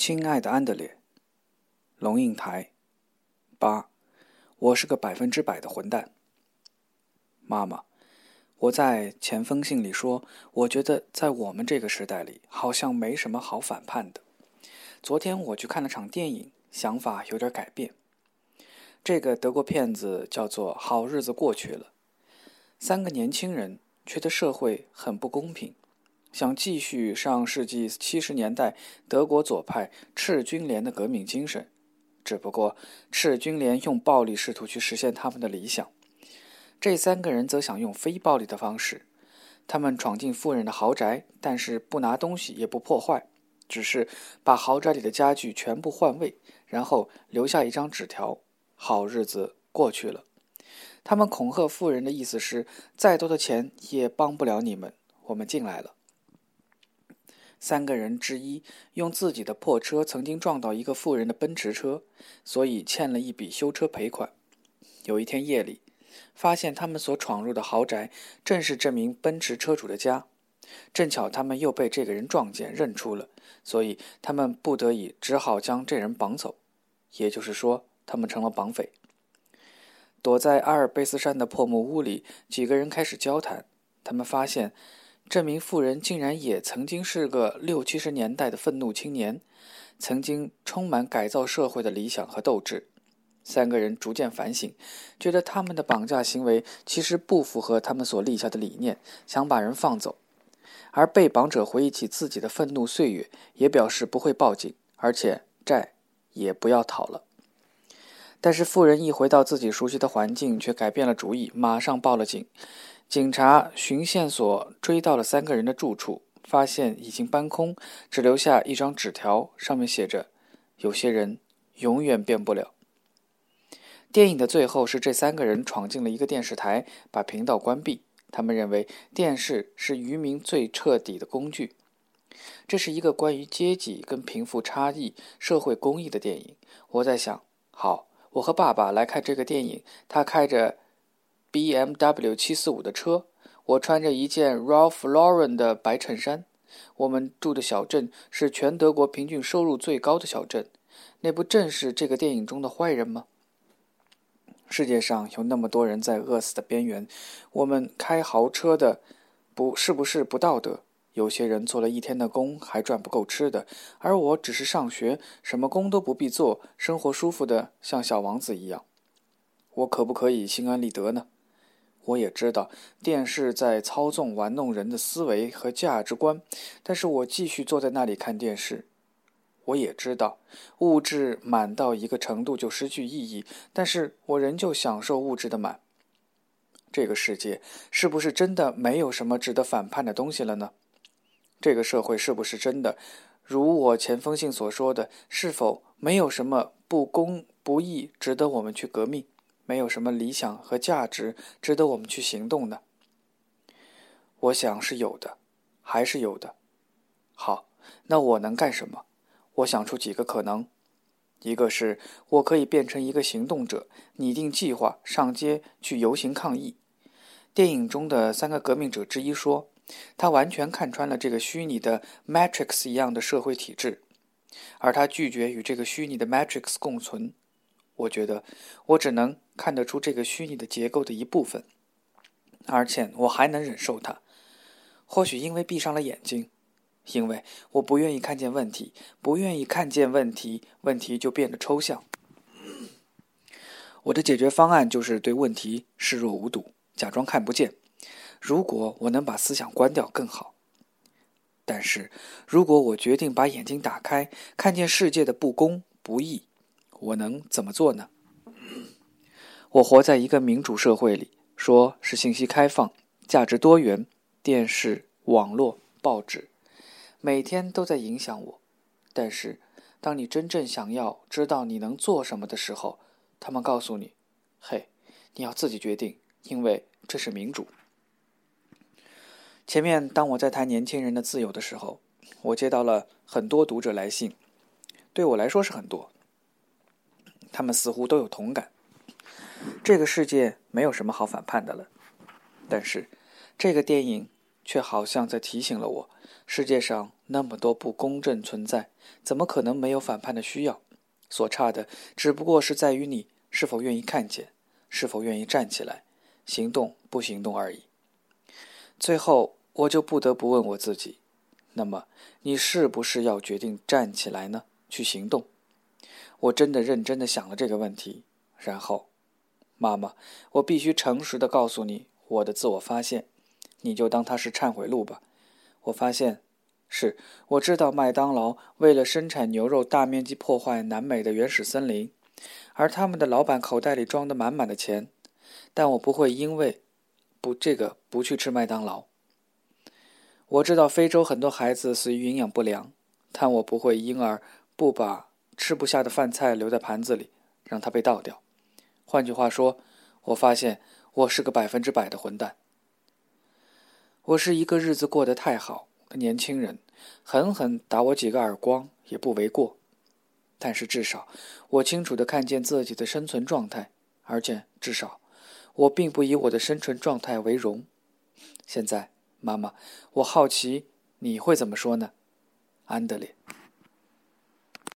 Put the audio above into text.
亲爱的安德烈，龙应台，八，我是个百分之百的混蛋。妈妈，我在前封信里说，我觉得在我们这个时代里，好像没什么好反叛的。昨天我去看了场电影，想法有点改变。这个德国片子叫做《好日子过去了》，三个年轻人觉得社会很不公平。想继续上世纪七十年代德国左派赤军联的革命精神，只不过赤军联用暴力试图去实现他们的理想，这三个人则想用非暴力的方式。他们闯进富人的豪宅，但是不拿东西也不破坏，只是把豪宅里的家具全部换位，然后留下一张纸条：“好日子过去了。”他们恐吓富人的意思是：再多的钱也帮不了你们，我们进来了。三个人之一用自己的破车曾经撞到一个富人的奔驰车，所以欠了一笔修车赔款。有一天夜里，发现他们所闯入的豪宅正是这名奔驰车主的家，正巧他们又被这个人撞见认出了，所以他们不得已只好将这人绑走。也就是说，他们成了绑匪。躲在阿尔卑斯山的破木屋里，几个人开始交谈。他们发现。这名妇人竟然也曾经是个六七十年代的愤怒青年，曾经充满改造社会的理想和斗志。三个人逐渐反省，觉得他们的绑架行为其实不符合他们所立下的理念，想把人放走。而被绑者回忆起自己的愤怒岁月，也表示不会报警，而且债也不要讨了。但是妇人一回到自己熟悉的环境，却改变了主意，马上报了警。警察循线索追到了三个人的住处，发现已经搬空，只留下一张纸条，上面写着：“有些人永远变不了。”电影的最后是这三个人闯进了一个电视台，把频道关闭。他们认为电视是渔民最彻底的工具。这是一个关于阶级跟贫富差异、社会公益的电影。我在想，好，我和爸爸来看这个电影。他开着。B M W 七四五的车，我穿着一件 Ralph Lauren 的白衬衫。我们住的小镇是全德国平均收入最高的小镇，那不正是这个电影中的坏人吗？世界上有那么多人在饿死的边缘，我们开豪车的，不是不是不道德？有些人做了一天的工还赚不够吃的，而我只是上学，什么工都不必做，生活舒服的像小王子一样。我可不可以心安理得呢？我也知道电视在操纵、玩弄人的思维和价值观，但是我继续坐在那里看电视。我也知道物质满到一个程度就失去意义，但是我仍旧享受物质的满。这个世界是不是真的没有什么值得反叛的东西了呢？这个社会是不是真的如我前封信所说的，是否没有什么不公不义值得我们去革命？没有什么理想和价值值得我们去行动呢。我想是有的，还是有的。好，那我能干什么？我想出几个可能：一个是我可以变成一个行动者，拟定计划，上街去游行抗议。电影中的三个革命者之一说，他完全看穿了这个虚拟的 Matrix 一样的社会体制，而他拒绝与这个虚拟的 Matrix 共存。我觉得我只能看得出这个虚拟的结构的一部分，而且我还能忍受它。或许因为闭上了眼睛，因为我不愿意看见问题，不愿意看见问题，问题就变得抽象。我的解决方案就是对问题视若无睹，假装看不见。如果我能把思想关掉更好，但是如果我决定把眼睛打开，看见世界的不公不义。我能怎么做呢？我活在一个民主社会里，说是信息开放、价值多元，电视、网络、报纸，每天都在影响我。但是，当你真正想要知道你能做什么的时候，他们告诉你：“嘿，你要自己决定，因为这是民主。”前面，当我在谈年轻人的自由的时候，我接到了很多读者来信，对我来说是很多。他们似乎都有同感。这个世界没有什么好反叛的了，但是这个电影却好像在提醒了我：世界上那么多不公正存在，怎么可能没有反叛的需要？所差的只不过是在于你是否愿意看见，是否愿意站起来，行动不行动而已。最后，我就不得不问我自己：那么，你是不是要决定站起来呢？去行动？我真的认真的想了这个问题，然后，妈妈，我必须诚实的告诉你我的自我发现，你就当它是忏悔录吧。我发现。是，我知道麦当劳为了生产牛肉，大面积破坏南美的原始森林，而他们的老板口袋里装的满满的钱。但我不会因为不这个不去吃麦当劳。我知道非洲很多孩子死于营养不良，但我不会因而不把吃不下的饭菜留在盘子里，让它被倒掉。换句话说，我发现我是个百分之百的混蛋。我是一个日子过得太好。年轻人狠狠打我几个耳光也不为过，但是至少我清楚地看见自己的生存状态，而且至少我并不以我的生存状态为荣。现在，妈妈，我好奇你会怎么说呢，安德烈？